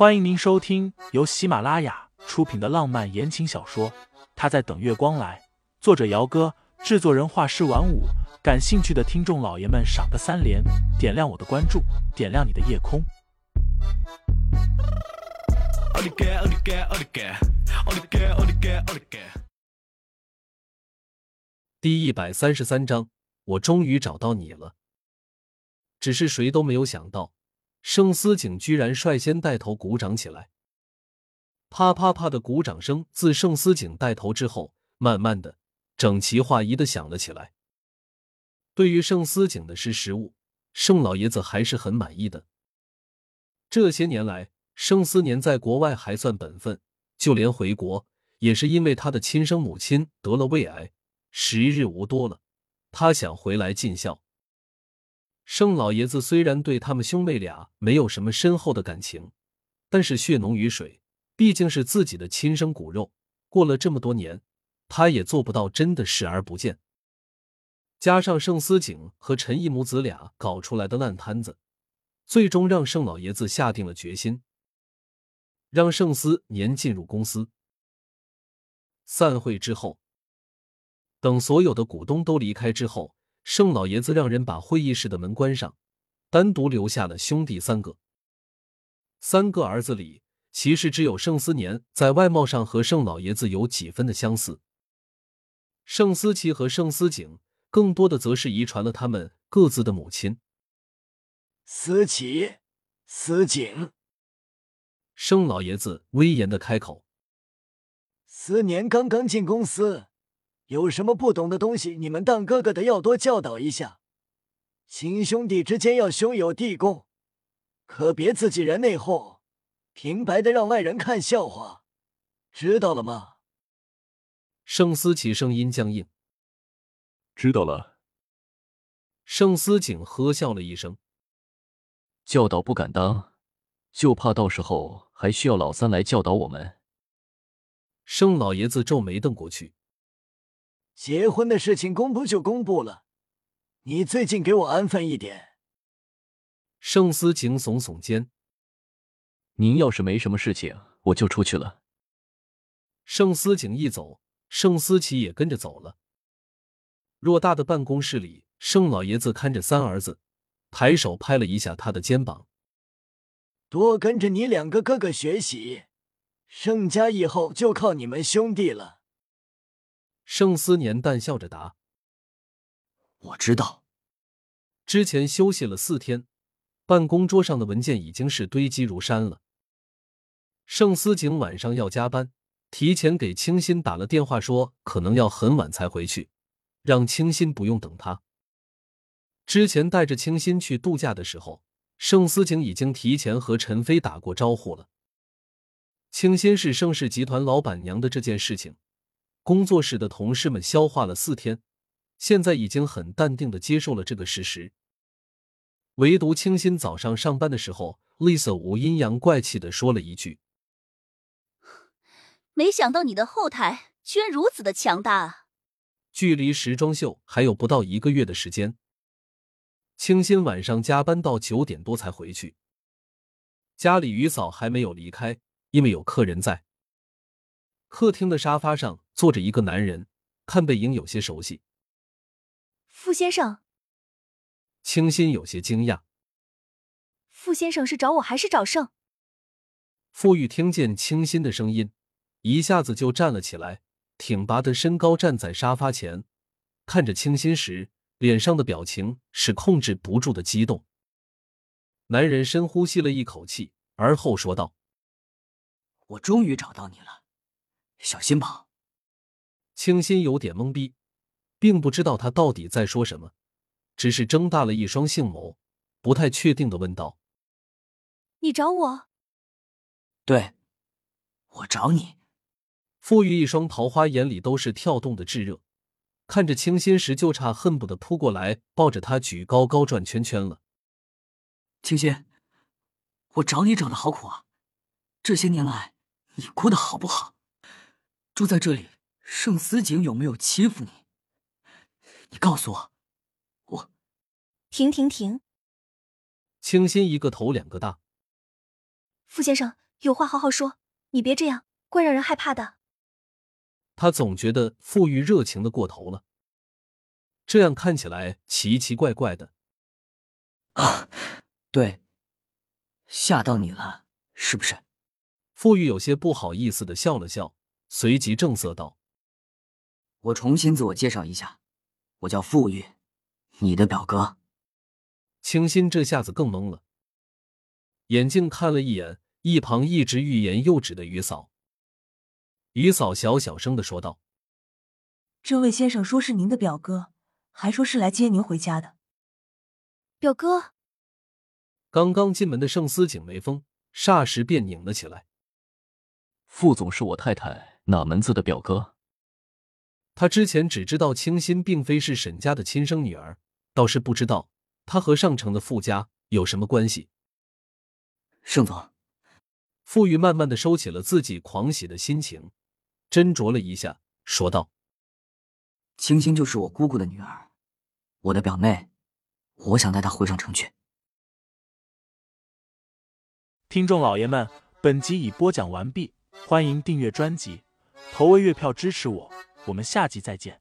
欢迎您收听由喜马拉雅出品的浪漫言情小说《他在等月光来》，作者：姚哥，制作人：画师晚舞。感兴趣的听众老爷们，赏个三连，点亮我的关注，点亮你的夜空。第一百三十三章，我终于找到你了。只是谁都没有想到。盛思景居然率先带头鼓掌起来，啪啪啪的鼓掌声自盛思景带头之后，慢慢的整齐划一的响了起来。对于盛思景的识时务，盛老爷子还是很满意的。这些年来，盛思年在国外还算本分，就连回国也是因为他的亲生母亲得了胃癌，时日无多了，他想回来尽孝。盛老爷子虽然对他们兄妹俩没有什么深厚的感情，但是血浓于水，毕竟是自己的亲生骨肉。过了这么多年，他也做不到真的视而不见。加上盛思景和陈毅母子俩搞出来的烂摊子，最终让盛老爷子下定了决心，让盛思年进入公司。散会之后，等所有的股东都离开之后。盛老爷子让人把会议室的门关上，单独留下了兄弟三个。三个儿子里，其实只有盛思年在外貌上和盛老爷子有几分的相似。盛思琪和盛思景更多的则是遗传了他们各自的母亲。思琪，思景。盛老爷子威严的开口：“思年刚刚进公司。”有什么不懂的东西，你们当哥哥的要多教导一下。亲兄弟之间要兄友弟恭，可别自己人内讧，平白的让外人看笑话，知道了吗？盛思琪声音僵硬。知道了。盛思景呵笑了一声。教导不敢当，就怕到时候还需要老三来教导我们。盛老爷子皱眉瞪过去。结婚的事情公布就公布了，你最近给我安分一点。盛思景耸耸肩：“您要是没什么事情，我就出去了。”盛思景一走，盛思琪也跟着走了。偌大的办公室里，盛老爷子看着三儿子，抬手拍了一下他的肩膀：“多跟着你两个哥哥学习，盛家以后就靠你们兄弟了。”盛思年淡笑着答：“我知道。”之前休息了四天，办公桌上的文件已经是堆积如山了。盛思景晚上要加班，提前给清新打了电话，说可能要很晚才回去，让清新不用等他。之前带着清新去度假的时候，盛思景已经提前和陈飞打过招呼了。清新是盛世集团老板娘的这件事情。工作室的同事们消化了四天，现在已经很淡定的接受了这个事实。唯独清新早上上班的时候，Lisa 无阴阳怪气的说了一句：“没想到你的后台居然如此的强大啊！”距离时装秀还有不到一个月的时间，清新晚上加班到九点多才回去。家里于嫂还没有离开，因为有客人在。客厅的沙发上坐着一个男人，看背影有些熟悉。傅先生，清新有些惊讶。傅先生是找我还是找盛？傅玉听见清新的声音，一下子就站了起来，挺拔的身高站在沙发前，看着清新时，脸上的表情是控制不住的激动。男人深呼吸了一口气，而后说道：“我终于找到你了。”小心吧！清新有点懵逼，并不知道他到底在说什么，只是睁大了一双杏眸，不太确定的问道：“你找我？”“对，我找你。”傅玉一双桃花眼里都是跳动的炙热，看着清新时就差恨不得扑过来抱着他举高高转圈圈了。清新，我找你找的好苦啊！这些年来，你过得好不好？住在这里，盛思景有没有欺负你？你告诉我，我停停停！清新一个头两个大。傅先生，有话好好说，你别这样，怪让人害怕的。他总觉得傅玉热情的过头了，这样看起来奇奇怪怪的。啊，对，吓到你了是不是？傅玉有些不好意思的笑了笑，随即正色道：“我重新自我介绍一下，我叫傅玉，你的表哥。”清新这下子更懵了，眼镜看了一眼一旁一直欲言又止的于嫂，于嫂小小声的说道：“这位先生说是您的表哥，还说是来接您回家的。”表哥，刚刚进门的盛思景眉峰霎时便拧了起来。副总是我太太哪门子的表哥？他之前只知道清新并非是沈家的亲生女儿，倒是不知道他和上城的傅家有什么关系。盛总，傅玉慢慢的收起了自己狂喜的心情，斟酌了一下，说道：“清新就是我姑姑的女儿，我的表妹，我想带她回上城去。”听众老爷们，本集已播讲完毕。欢迎订阅专辑，投喂月票支持我，我们下集再见。